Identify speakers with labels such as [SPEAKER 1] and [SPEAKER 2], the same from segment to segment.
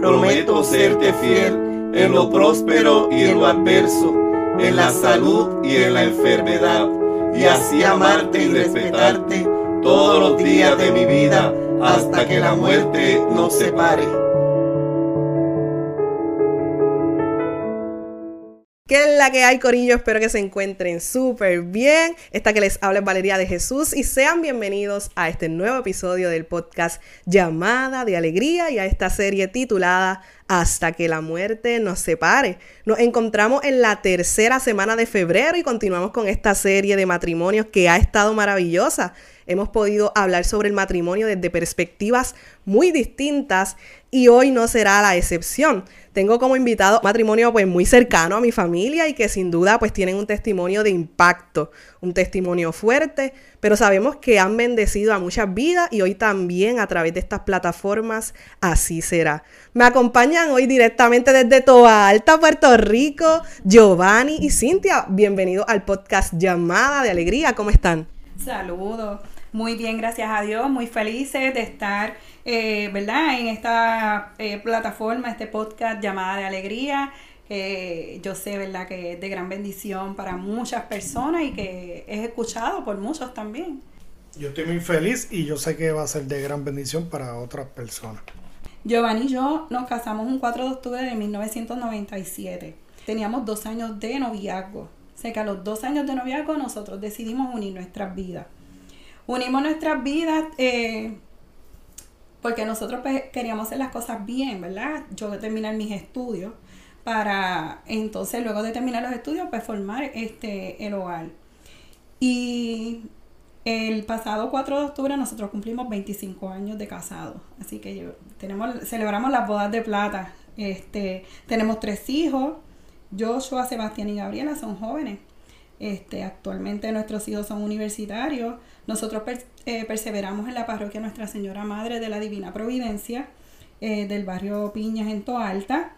[SPEAKER 1] prometo serte fiel en lo próspero y en lo adverso, en la salud y en la enfermedad, y así amarte y respetarte todos los días de mi vida hasta que la muerte nos separe.
[SPEAKER 2] ¿Qué es la que hay, Corillo? Espero que se encuentren súper bien. Esta que les habla es Valeria de Jesús y sean bienvenidos a este nuevo episodio del podcast Llamada de Alegría y a esta serie titulada Hasta que la muerte nos separe. Nos encontramos en la tercera semana de febrero y continuamos con esta serie de matrimonios que ha estado maravillosa. Hemos podido hablar sobre el matrimonio desde perspectivas muy distintas y hoy no será la excepción. Tengo como invitado matrimonio pues muy cercano a mi familia y que sin duda pues tienen un testimonio de impacto, un testimonio fuerte, pero sabemos que han bendecido a muchas vidas y hoy también a través de estas plataformas así será. Me acompañan hoy directamente desde Toa Alta, Puerto Rico, Giovanni y Cintia. Bienvenidos al podcast Llamada de Alegría. ¿Cómo están?
[SPEAKER 3] Saludos. Muy bien, gracias a Dios, muy felices de estar, eh, ¿verdad? En esta eh, plataforma, este podcast llamada de alegría. yo sé, ¿verdad? Que es de gran bendición para muchas personas y que es escuchado por muchos también.
[SPEAKER 4] Yo estoy muy feliz y yo sé que va a ser de gran bendición para otras personas.
[SPEAKER 3] Giovanni y yo nos casamos un 4 de octubre de 1997. Teníamos dos años de noviazgo. O sea que a los dos años de noviazgo nosotros decidimos unir nuestras vidas unimos nuestras vidas eh, porque nosotros pues, queríamos hacer las cosas bien, ¿verdad? Yo terminar mis estudios para entonces luego de terminar los estudios pues formar este el hogar. Y el pasado 4 de octubre nosotros cumplimos 25 años de casados, así que tenemos celebramos las bodas de plata. Este, tenemos tres hijos, Joshua, Sebastián y Gabriela son jóvenes. Este, actualmente nuestros hijos son universitarios. Nosotros eh, perseveramos en la parroquia Nuestra Señora Madre de la Divina Providencia eh, del barrio Piñas en Toalta.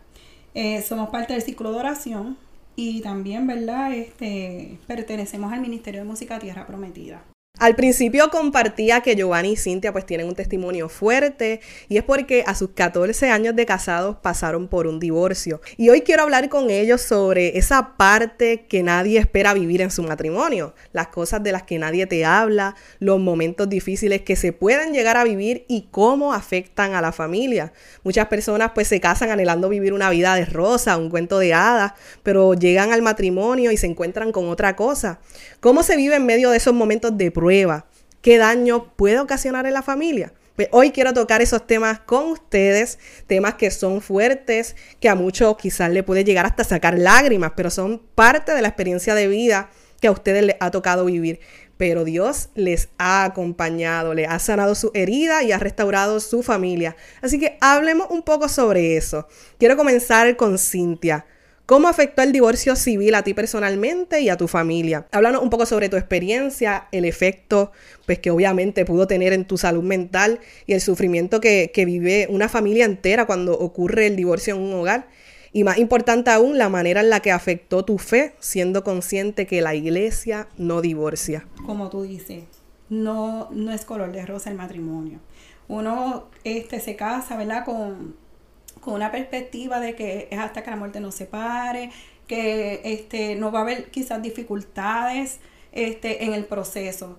[SPEAKER 3] Eh, somos parte del ciclo de oración y también, ¿verdad? Este, pertenecemos al Ministerio de Música Tierra Prometida.
[SPEAKER 2] Al principio compartía que Giovanni y Cintia pues tienen un testimonio fuerte y es porque a sus 14 años de casados pasaron por un divorcio. Y hoy quiero hablar con ellos sobre esa parte que nadie espera vivir en su matrimonio, las cosas de las que nadie te habla, los momentos difíciles que se pueden llegar a vivir y cómo afectan a la familia. Muchas personas pues se casan anhelando vivir una vida de rosa, un cuento de hadas, pero llegan al matrimonio y se encuentran con otra cosa. ¿Cómo se vive en medio de esos momentos de qué daño puede ocasionar en la familia. Pues hoy quiero tocar esos temas con ustedes, temas que son fuertes, que a muchos quizás le puede llegar hasta sacar lágrimas, pero son parte de la experiencia de vida que a ustedes les ha tocado vivir. Pero Dios les ha acompañado, les ha sanado su herida y ha restaurado su familia. Así que hablemos un poco sobre eso. Quiero comenzar con Cintia. ¿Cómo afectó el divorcio civil a ti personalmente y a tu familia? Háblanos un poco sobre tu experiencia, el efecto pues que obviamente pudo tener en tu salud mental y el sufrimiento que, vive una familia entera cuando ocurre el divorcio en un hogar. Y más importante aún, la manera en la que afectó tu fe, siendo consciente que la iglesia no divorcia.
[SPEAKER 3] Como tú dices, no, no es color de rosa el matrimonio. Uno este, se casa, ¿verdad? Con, con una perspectiva de que es hasta que la muerte nos separe, que este, no va a haber quizás dificultades este, en el proceso.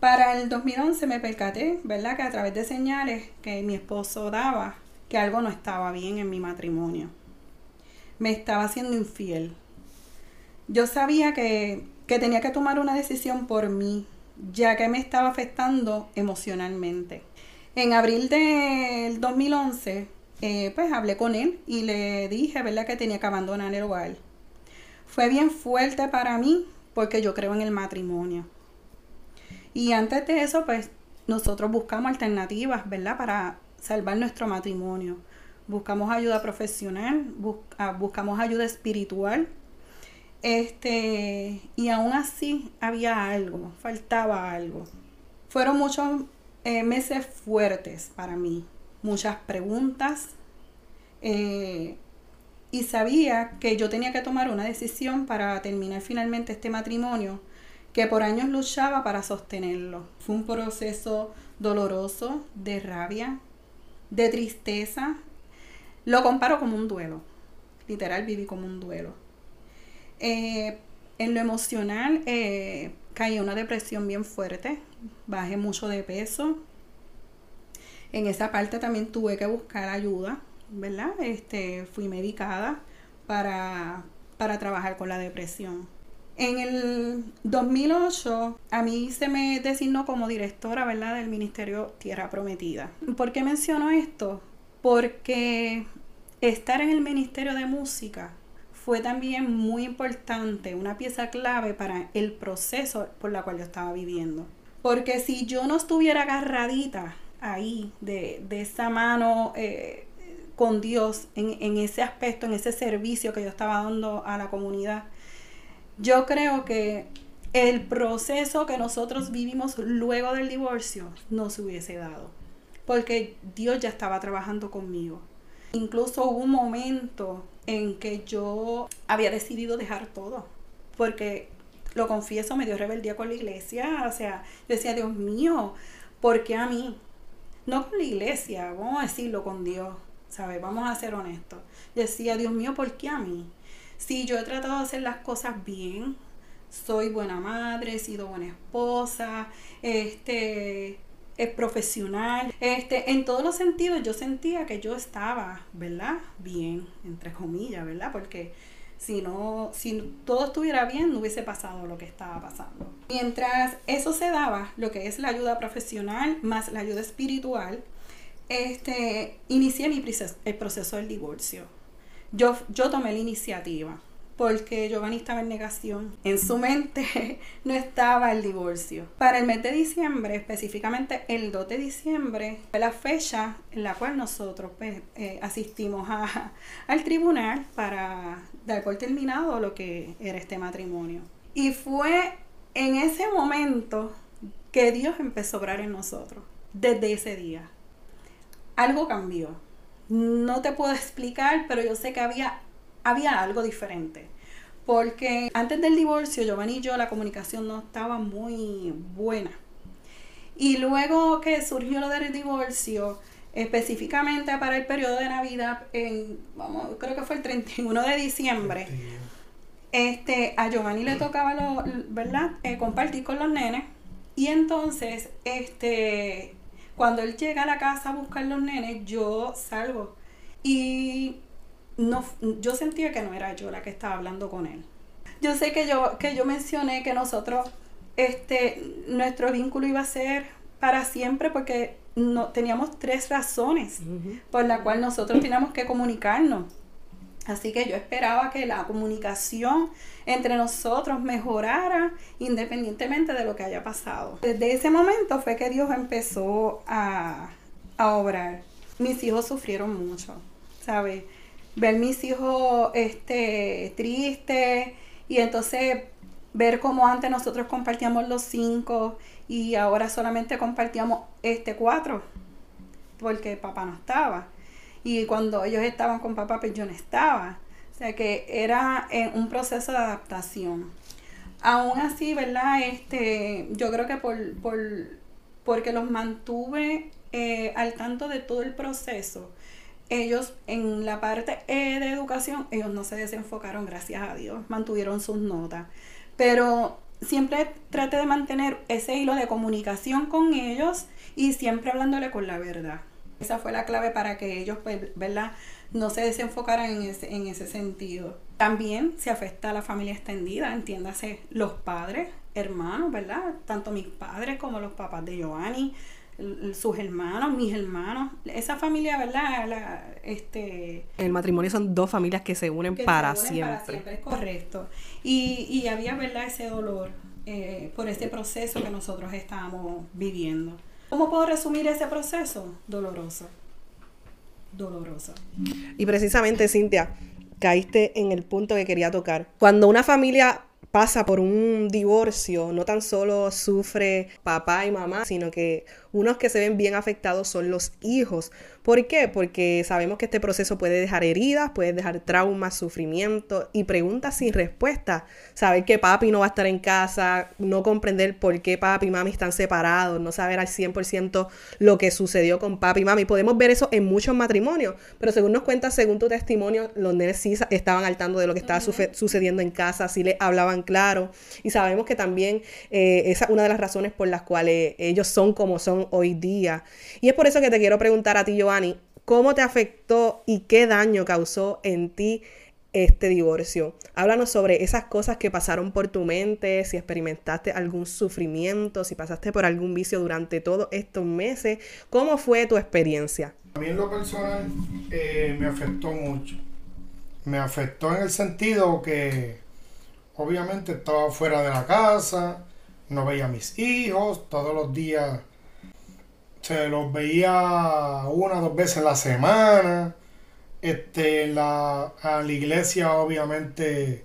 [SPEAKER 3] Para el 2011 me percaté, ¿verdad? Que a través de señales que mi esposo daba, que algo no estaba bien en mi matrimonio. Me estaba haciendo infiel. Yo sabía que, que tenía que tomar una decisión por mí, ya que me estaba afectando emocionalmente. En abril del 2011 eh, pues hablé con él y le dije, ¿verdad?, que tenía que abandonar el hogar. Fue bien fuerte para mí porque yo creo en el matrimonio. Y antes de eso, pues nosotros buscamos alternativas, ¿verdad?, para salvar nuestro matrimonio. Buscamos ayuda profesional, ah, buscamos ayuda espiritual. Este, y aún así había algo, faltaba algo. Fueron muchos eh, meses fuertes para mí, muchas preguntas eh, y sabía que yo tenía que tomar una decisión para terminar finalmente este matrimonio que por años luchaba para sostenerlo. Fue un proceso doloroso, de rabia, de tristeza, Lo comparo como un duelo. Literal, viví como un duelo. Eh, en lo emocional, eh, caí en una depresión bien fuerte. Bajé mucho de peso. En esa parte también tuve que buscar ayuda, ¿verdad? Este, fui medicada para, para trabajar con la depresión. En el 2008 a mí se me designó como directora, ¿verdad?, del Ministerio Tierra Prometida. ¿Por qué menciono esto? Porque estar en el Ministerio de Música fue también muy importante, una pieza clave para el proceso por la cual yo estaba viviendo. Porque si yo no estuviera agarradita ahí de, esa mano eh, con Dios en, en ese aspecto, en ese servicio que yo estaba dando a la comunidad, yo creo que el proceso que nosotros vivimos luego del divorcio no se hubiese dado, porque Dios ya estaba trabajando conmigo. Incluso hubo un momento en que yo había decidido dejar todo, porque lo confieso, me dio rebeldía con la iglesia, o sea, yo decía, Dios mío, ¿por qué a mí? No con la iglesia, vamos a decirlo con Dios, ¿sabes? Vamos a ser honestos. Decía, Dios mío, ¿por qué a mí? Si yo he tratado de hacer las cosas bien, soy buena madre, he sido buena esposa, este, es profesional, este, en todos los sentidos yo sentía que yo estaba, ¿verdad? Bien, entre comillas, ¿verdad? Porque si no, si todo estuviera bien, no hubiese pasado lo que estaba pasando. Mientras eso se daba, lo que es la ayuda profesional más la ayuda espiritual, este, inicié mi proceso, el proceso del divorcio yo, yo tomé la iniciativa porque Giovanni estaba en negación. En su mente no estaba el divorcio. Para el mes de diciembre, específicamente el 2 de diciembre, fue la fecha en la cual nosotros pues, eh, asistimos al tribunal para dar por terminado lo que era este matrimonio. Y fue en ese momento que Dios empezó a obrar en nosotros, desde ese día. Algo cambió no te puedo explicar, pero yo sé que había, había algo diferente. Porque antes del divorcio, Giovanni y yo, la comunicación no estaba muy buena. Y luego que surgió lo del divorcio, específicamente para el periodo de Navidad, en, vamos, creo que fue el 31 de diciembre, este, a Giovanni le tocaba, lo, ¿verdad? Eh, compartir con los nenes. Y entonces, este, cuando él llega a la casa a buscar los nenes, yo salgo. Y no, yo sentía que no era yo la que estaba hablando con él. Yo sé que yo, que yo mencioné que nosotros, este, nuestro vínculo iba a ser para siempre porque no, teníamos tres razones por la cual nosotros teníamos que comunicarnos. Así que yo esperaba que la comunicación entre nosotros mejorara independientemente de lo que haya pasado. Desde ese momento fue que Dios empezó a, obrar. Mis hijos sufrieron mucho, ¿sabes? Ver mis hijos este, tristes y entonces ver cómo antes nosotros compartíamos los cinco y ahora solamente compartíamos este cuatro porque papá no estaba y cuando ellos estaban con papá, pues yo no estaba. O sea que era un proceso de adaptación. Aún así, ¿verdad? Este, yo creo que por, por porque los mantuve eh, al tanto de todo el proceso. Ellos en la parte e de educación, ellos no se desenfocaron, gracias a Dios, mantuvieron sus notas. Pero siempre traté de mantener ese hilo de comunicación con ellos y siempre hablándole con la verdad. Esa fue la clave para que ellos, pues, ¿verdad? No se desenfocaran en ese, en ese sentido. También se afecta a la familia extendida, entiéndase, los padres, hermanos, ¿verdad? Tanto mis padres como los papás de Giovanni, sus hermanos, mis hermanos, esa familia, ¿verdad? este,
[SPEAKER 2] el matrimonio son dos familias que se unen, para, siempre. para
[SPEAKER 3] siempre. es correcto. Y, y había, ¿verdad? Ese dolor eh, por ese proceso que nosotros estábamos viviendo. ¿Cómo puedo resumir ese proceso? Doloroso. Doloroso.
[SPEAKER 2] Y precisamente, Cintia, caíste en el punto que quería tocar. Cuando una familia pasa por un divorcio, no tan solo sufre papá y mamá, sino que unos que se ven bien afectados son los hijos. ¿Por qué? Porque sabemos que este proceso puede dejar heridas, puede dejar traumas, sufrimiento y preguntas sin respuesta. Saber que papi no va a estar en casa, no comprender por qué papi y mami están separados, no saber al 100% lo que sucedió con papi y mami. Podemos ver eso en muchos matrimonios, pero según nos cuentas, según tu testimonio, los nenes sí estaban al tanto de lo que estaba sucediendo en casa, sí le hablaban claro. Y sabemos que también eh, esa es una de las razones por las cuales ellos son como son hoy día. Y es por eso que te quiero preguntar a ti, Giovanni, ¿cómo te afectó y qué daño causó en ti este divorcio? Háblanos sobre esas cosas que pasaron por tu mente, si experimentaste algún sufrimiento, si pasaste por algún vicio durante todos estos meses. ¿Cómo fue tu experiencia?
[SPEAKER 4] A mí en lo personal eh, me afectó mucho. Me afectó en el sentido que obviamente estaba fuera de la casa, no veía a mis hijos, todos los días se los veía una o dos veces en la semana. Este, la, a la iglesia, obviamente,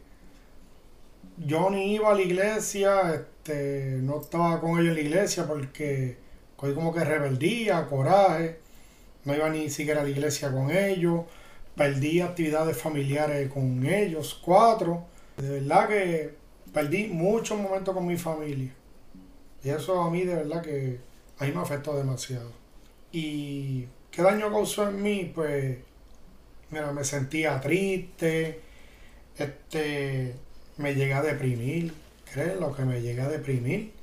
[SPEAKER 4] yo ni iba a la iglesia, este, no estaba con ellos en la iglesia porque cogí como que rebeldía, coraje, no iba ni siquiera a la iglesia con ellos, perdí actividades familiares con ellos, cuatro. De verdad que perdí muchos momentos con mi familia. Y eso a mí de verdad que ahí me afectó demasiado. ¿Y qué daño causó en mí? Pues, mira, me sentía triste, este, me llegué a deprimir, ¿crees lo que me llegué a deprimir?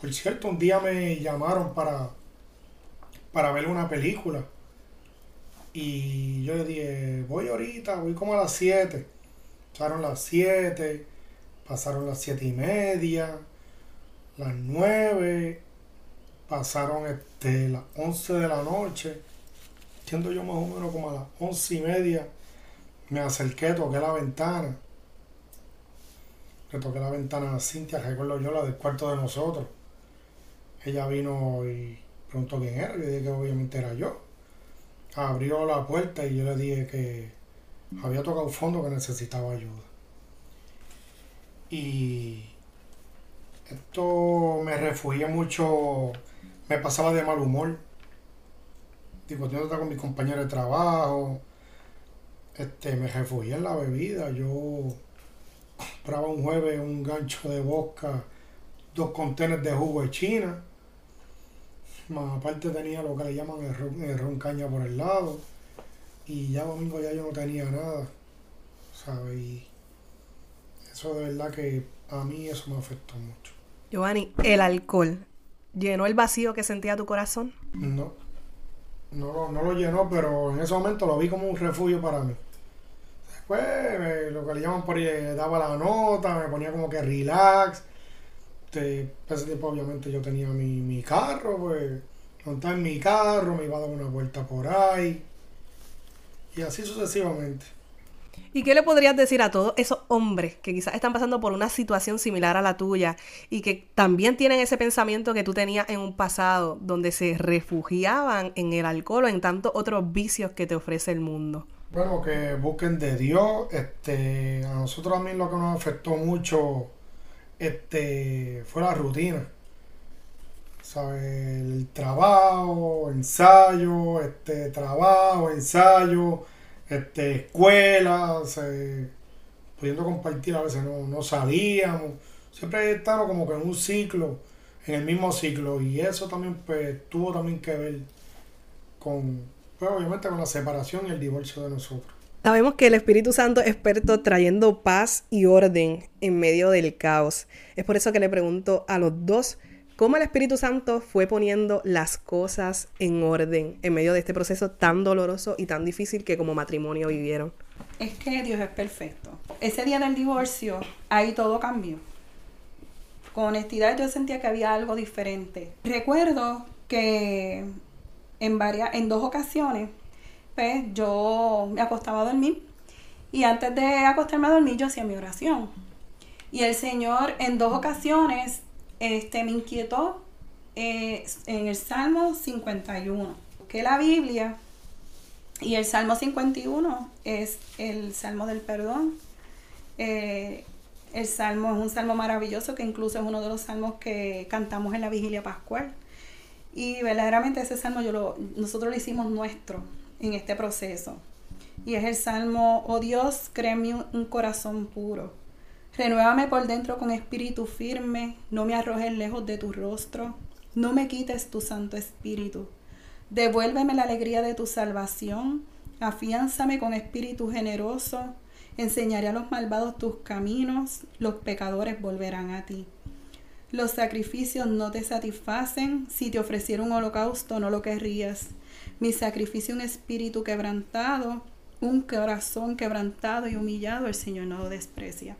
[SPEAKER 4] Por cierto, un día me llamaron para, para ver una película. Y yo le dije, voy ahorita, voy como a las 7. Pasaron las 7, pasaron las 7 y media, las 9, pasaron este, las 11 de la noche, siendo yo más o menos como a las 11 y media, me acerqué, toqué la ventana. Le toqué la ventana a Cintia, recuerdo yo, la del cuarto de nosotros. Ella vino y preguntó quién era, yo dije que obviamente era yo. Abrió la puerta y yo le dije que había tocado fondo que necesitaba ayuda. Y esto me refugié mucho me pasaba de mal humor. Digo, estaba con mis compañeros de trabajo. Este, me refugié en la bebida. Yo compraba un jueves un gancho de bosca, dos contenedores de jugo de China. Más aparte tenía lo que le llaman el ron, el ron caña por el lado. Y ya domingo ya yo no tenía nada. ¿Sabes? Eso de verdad que a mí eso me afectó mucho.
[SPEAKER 2] Giovanni, el alcohol ¿Llenó el vacío que sentía tu corazón?
[SPEAKER 4] No. No, no lo llenó, pero en ese momento lo vi como un refugio para mí. Después, lo que le llaman por ahí, daba la nota, me ponía como que relax. Este, ese tiempo, obviamente, yo tenía mi, mi carro, pues, montaba en mi carro, me iba a dar una vuelta por ahí. Y así sucesivamente.
[SPEAKER 2] ¿Y qué le podrías decir a todos esos hombres que quizás están pasando por una situación similar a la tuya y que también tienen ese pensamiento que tú tenías en un pasado, donde se refugiaban en el alcohol o en tantos otros vicios que te ofrece el mundo?
[SPEAKER 4] Bueno, que busquen de Dios. Este, a nosotros también lo que nos afectó mucho este, fue la rutina. ¿Sabes? El trabajo, ensayo, este, trabajo, ensayo este, escuelas, pudiendo compartir, a veces no, no salíamos, siempre estábamos como que en un ciclo, en el mismo ciclo, y eso también pues, tuvo también que ver con, pues, obviamente con la separación y el divorcio de nosotros.
[SPEAKER 2] Sabemos que el Espíritu Santo es experto trayendo paz y orden en medio del caos. Es por eso que le pregunto a los dos cómo el Espíritu Santo fue poniendo las cosas en orden en medio de este proceso tan doloroso y tan difícil que como matrimonio vivieron.
[SPEAKER 3] Es que Dios es perfecto. Ese día del divorcio, ahí todo cambió. Con honestidad yo sentía que había algo diferente. Recuerdo que en varias, en dos ocasiones, pues yo me acostaba a dormir y antes de acostarme a dormir yo hacía mi oración. Y el Señor en dos ocasiones este, me inquietó eh, en el Salmo 51, que la Biblia y el Salmo 51 es el Salmo del perdón. Eh, El salmo es un salmo maravilloso que incluso es uno de los salmos que cantamos en la vigilia pascual. Y verdaderamente ese salmo yo lo, nosotros lo hicimos nuestro en este proceso. Y es el salmo, oh Dios, créeme un corazón puro. Renuévame por dentro con espíritu firme, no me arrojes lejos de tu rostro, no me quites tu Santo Espíritu. Devuélveme la alegría de tu salvación, afiánzame con espíritu generoso, enseñaré a los malvados tus caminos, los pecadores volverán a ti. Los sacrificios no te satisfacen, si te ofreciera un holocausto no lo querrías. Mi sacrificio un espíritu quebrantado, un corazón quebrantado y humillado, el Señor no lo desprecia.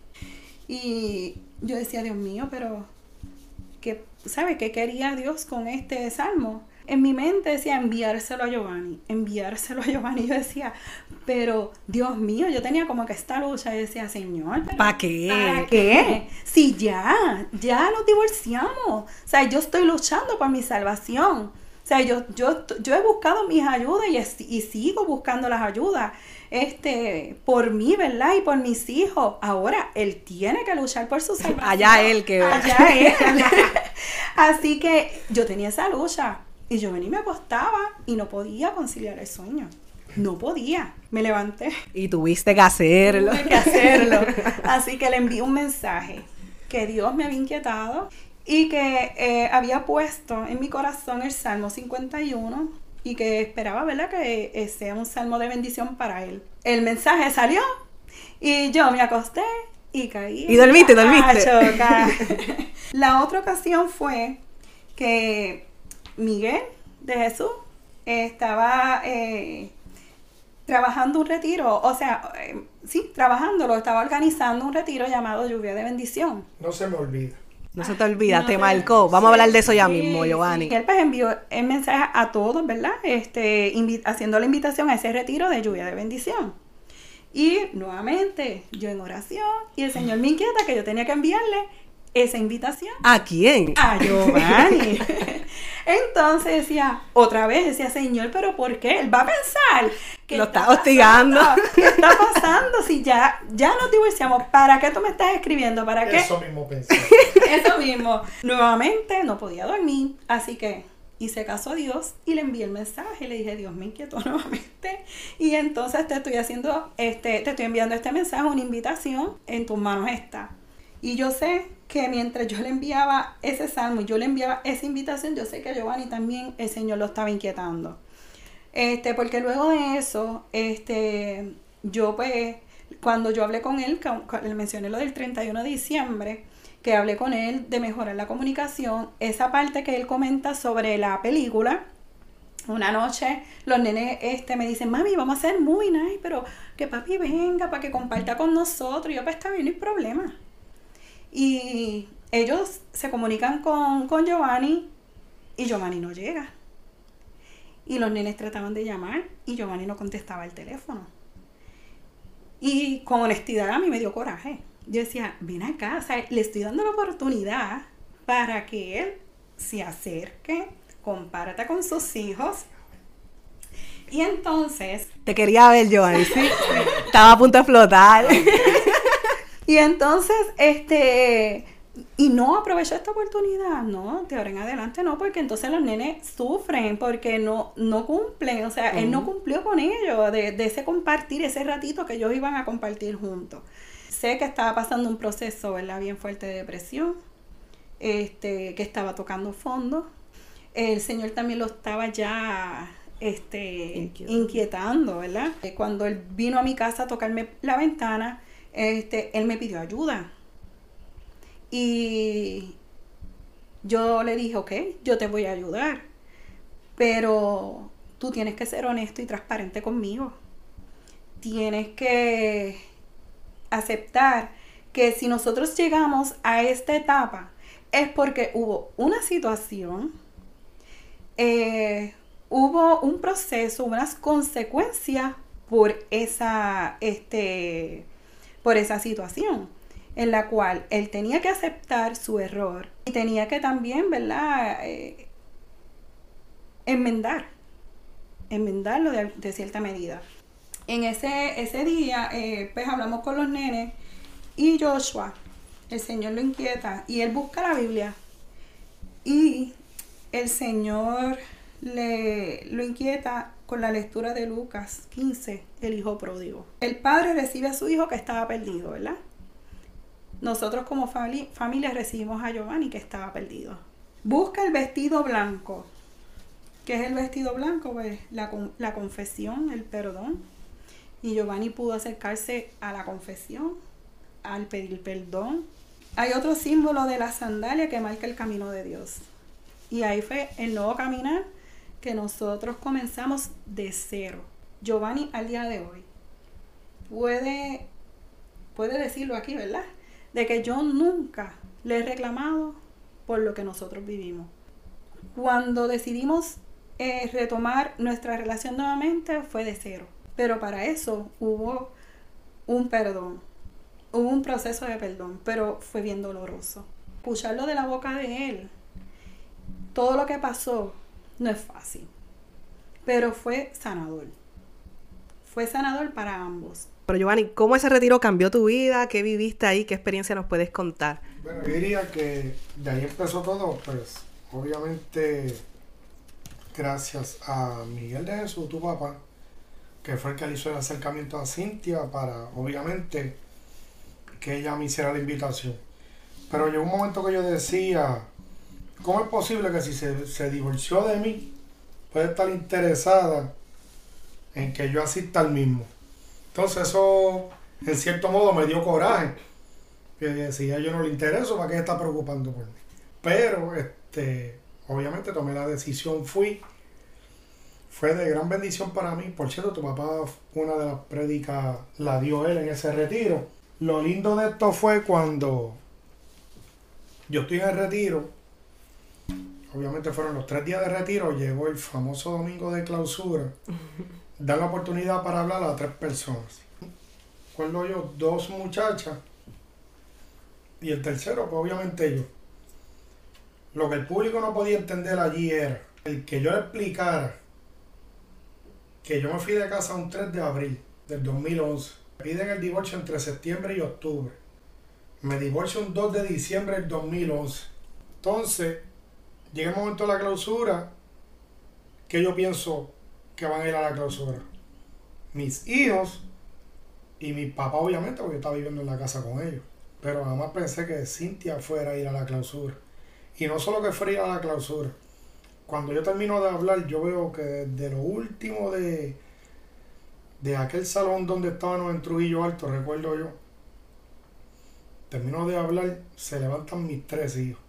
[SPEAKER 3] Y yo decía, Dios mío, pero ¿qué, ¿sabe qué quería Dios con este salmo? En mi mente decía enviárselo a Giovanni, enviárselo a Giovanni. Yo decía, pero Dios mío, yo tenía como que esta lucha. y decía, Señor,
[SPEAKER 2] ¿para qué?
[SPEAKER 3] ¿Para qué? Si ya, ya nos divorciamos. O sea, yo estoy luchando por mi salvación. O sea, yo, yo, yo he buscado mis ayudas y, y sigo buscando las ayudas este, por mí, ¿verdad? Y por mis hijos. Ahora, él tiene que luchar por su salvación.
[SPEAKER 2] Allá él que...
[SPEAKER 3] Allá él. Así que yo tenía esa lucha. Y yo venía y me acostaba y no podía conciliar el sueño. No podía. Me levanté.
[SPEAKER 2] Y tuviste que hacerlo.
[SPEAKER 3] Tuve que hacerlo. Así que le envié un mensaje que Dios me había inquietado y que eh, había puesto en mi corazón el Salmo 51 y que esperaba, ¿verdad?, que eh, sea un salmo de bendición para él. El mensaje salió y yo me acosté y caí.
[SPEAKER 2] Y dormiste, dormiste.
[SPEAKER 3] La otra ocasión fue que Miguel de Jesús estaba eh, trabajando un retiro, o sea, eh, sí, trabajándolo, estaba organizando un retiro llamado Lluvia de Bendición.
[SPEAKER 4] No se me olvida.
[SPEAKER 2] No se te olvida, te marcó. Vamos a hablar de eso ya mismo, Giovanni.
[SPEAKER 3] él pues envió el mensaje a todos, ¿verdad? Este, haciendo la invitación a ese retiro de lluvia de bendición. Y nuevamente, yo en oración, y el Señor me inquieta que yo tenía que enviarle esa invitación.
[SPEAKER 2] ¿A quién?
[SPEAKER 3] A Giovanni. Entonces decía, otra vez decía, Señor, pero ¿por qué? Él va a pensar
[SPEAKER 2] que lo está, hostigando.
[SPEAKER 3] ¿Qué está pasando? Si ya, ya nos divorciamos, ¿para qué tú me estás escribiendo? ¿Para qué?
[SPEAKER 4] Eso mismo pensé.
[SPEAKER 3] Eso mismo. Nuevamente no podía dormir, así que hice caso a Dios y le envié el mensaje. Le dije, Dios me inquietó nuevamente. Y entonces te estoy haciendo, este, te estoy enviando este mensaje, una invitación, en tus manos está. Y yo sé que mientras yo le enviaba ese salmo, yo le enviaba esa invitación, yo sé que Giovanni también el Señor lo estaba inquietando. Este, porque luego de eso, este, yo pues, cuando yo hablé con él, le mencioné lo del 31 de diciembre, que hablé con él de mejorar la comunicación, esa parte que él comenta sobre la película, una noche los nenes este, me dicen, mami, vamos a hacer muy nice, pero que papi venga para que comparta con nosotros. yo, pues está bien, no hay problema. Y ellos se comunican con, Giovanni y Giovanni no llega. Y los nenes trataban de llamar y Giovanni no contestaba el teléfono. Y con honestidad a mí me dio coraje. Yo decía, ven acá, le estoy dando la oportunidad para que él se acerque, comparta con sus hijos. Y entonces...
[SPEAKER 2] Te quería ver, Giovanni, sí. Estaba a punto de flotar.
[SPEAKER 3] Y entonces, este, y no aprovechó esta oportunidad, no, de ahora en adelante no, porque entonces los nenes sufren porque no, no cumplen, o sea, él no cumplió con ellos, de, de, ese compartir, ese ratito que ellos iban a compartir juntos. Sé que estaba pasando un proceso, ¿verdad? Bien fuerte de depresión, este, que estaba tocando fondo. El Señor también lo estaba ya este, inquietando, ¿verdad? Cuando él vino a mi casa a tocarme la ventana, este, él me pidió ayuda. Y yo le dije, ok, yo te voy a ayudar, pero tú tienes que ser honesto y transparente conmigo. Tienes que aceptar que si nosotros llegamos a esta etapa es porque hubo una situación, eh, hubo un proceso, unas consecuencias por esa, este, por esa situación en la cual él tenía que aceptar su error y tenía que también, ¿verdad? Eh, enmendar, enmendarlo de, cierta medida. En ese, ese día, eh, pues hablamos con los nenes y Joshua el Señor lo inquieta y él busca la Biblia. Y el Señor le lo inquieta con la lectura de Lucas 15, el hijo pródigo. El padre recibe a su hijo que estaba perdido, ¿verdad? Nosotros como familia recibimos a Giovanni que estaba perdido. Busca el vestido blanco. ¿Qué es el vestido blanco? Pues la, la confesión, el perdón. Y Giovanni pudo acercarse a la confesión, al pedir perdón. Hay otro símbolo de la sandalia que marca el camino de Dios. Y ahí fue el nuevo caminar que nosotros comenzamos de cero. Giovanni al día de hoy puede, puede decirlo aquí, ¿verdad? De que yo nunca le he reclamado por lo que nosotros vivimos. Cuando decidimos eh, retomar nuestra relación nuevamente fue de cero. Pero para eso hubo un perdón, hubo un proceso de perdón, pero fue bien doloroso. Escucharlo de la boca de él, todo lo que pasó no es fácil, pero fue sanador. Fue sanador para ambos.
[SPEAKER 2] Pero Giovanni, ¿cómo ese retiro cambió tu vida? ¿Qué viviste ahí? ¿Qué experiencia nos puedes contar?
[SPEAKER 4] Bueno, yo diría que de ahí empezó todo, pues obviamente gracias a Miguel de Jesús, tu papá, que fue el que le hizo el acercamiento a Cintia para, obviamente, que ella me hiciera la invitación. Pero llegó un momento que yo decía, ¿cómo es posible que si se, divorció de mí, puede estar interesada en que yo asista al mismo? Entonces eso, en cierto modo, me dio coraje. Que si a yo no le intereso, ¿para qué está preocupando por mí? Pero, este, obviamente tomé la decisión, fui. Fue de gran bendición para mí. Por cierto, tu papá, una de las prédicas la dio él en ese retiro. Lo lindo de esto fue cuando yo estoy en el retiro obviamente fueron los tres días de retiro, llegó el famoso domingo de clausura, dan la oportunidad para hablar a tres personas. Recuerdo yo, dos muchachas y el tercero, pues obviamente yo. Lo que el público no podía entender allí era el que yo le explicara que yo me fui de casa un 3 de abril del 2011. Piden el divorcio entre septiembre y octubre. Me divorcio un 2 de diciembre del 2011. Entonces, llega el momento de la clausura, que yo pienso que van a ir a la clausura. Mis hijos y mi papá, obviamente, porque estaba viviendo en la casa con ellos. Pero jamás pensé que Cintia fuera a ir a la clausura. Y no solo que fuera a la clausura. Cuando yo termino de hablar, yo veo que desde lo último de, de aquel salón donde estábamos en Trujillo Alto, recuerdo yo, termino de hablar, se levantan mis tres hijos.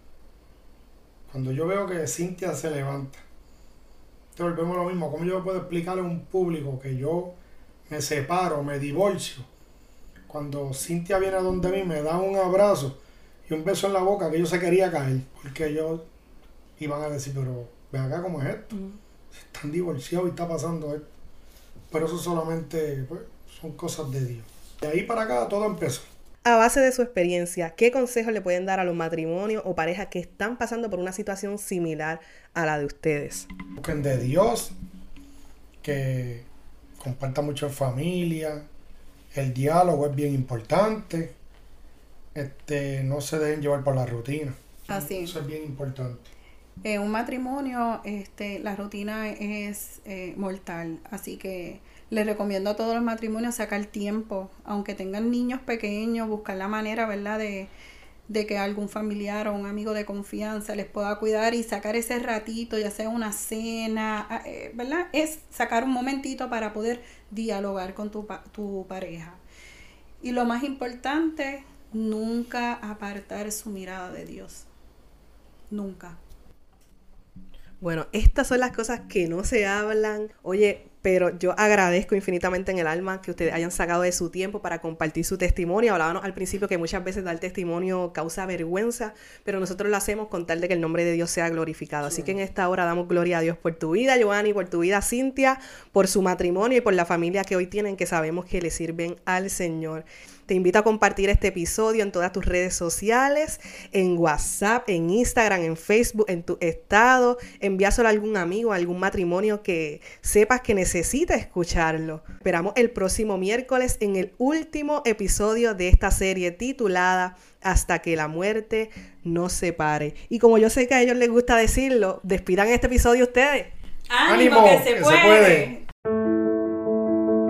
[SPEAKER 4] Cuando yo veo que Cintia se levanta, te volvemos lo mismo. ¿Cómo yo puedo explicarle a un público que yo me separo, me divorcio? Cuando Cintia viene a donde mí, me da un abrazo y un beso en la boca que yo se quería caer. Porque ellos iban a decir, pero ve acá cómo es esto. Están divorciados y está pasando esto. Pero eso solamente pues, son cosas de Dios. De ahí para acá todo empezó.
[SPEAKER 2] A base de su experiencia, ¿qué consejos le pueden dar a los matrimonios o parejas que están pasando por una situación similar a la de ustedes?
[SPEAKER 4] Busquen de Dios, que compartan mucho en familia, el diálogo es bien importante, este, no se dejen llevar por la rutina.
[SPEAKER 3] Así.
[SPEAKER 4] Eso es bien importante.
[SPEAKER 3] En un matrimonio, este, la rutina es eh, mortal, así que les recomiendo a todos los matrimonios sacar tiempo, aunque tengan niños pequeños, buscar la manera, ¿verdad?, de, que algún familiar o un amigo de confianza les pueda cuidar y sacar ese ratito, ya sea una cena, ah, eh, ¿verdad? Es sacar un momentito para poder dialogar con tu, tu pareja. Y lo más importante, nunca apartar su mirada de Dios. Nunca.
[SPEAKER 2] Bueno, estas son las cosas que no se hablan. Oye, pero yo agradezco infinitamente en el alma que ustedes hayan sacado de su tiempo para compartir su testimonio. Hablábamos al principio que muchas veces dar testimonio causa vergüenza, pero nosotros lo hacemos con tal de que el nombre de Dios sea glorificado. Así que en esta hora damos gloria a Dios por tu vida, Giovanni, por tu vida, Cintia, por su matrimonio y por la familia que hoy tienen, que sabemos que le sirven al Señor. Te invito a compartir este episodio en todas tus redes sociales, en WhatsApp, en Instagram, en Facebook, en tu estado. Envíaselo a algún amigo, a algún matrimonio que sepas que necesita escucharlo. Esperamos el próximo miércoles en el último episodio de esta serie titulada Hasta que la muerte nos separe. Y como yo sé que a ellos les gusta decirlo, despidan este episodio ustedes.
[SPEAKER 3] ¡Ánimo, que, se, puede.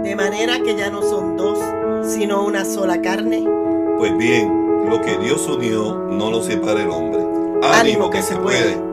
[SPEAKER 5] De manera que ya no son dos, sino una sola carne.
[SPEAKER 1] Pues bien, lo que Dios unió no lo separa el hombre. Ánimo, que, se puede.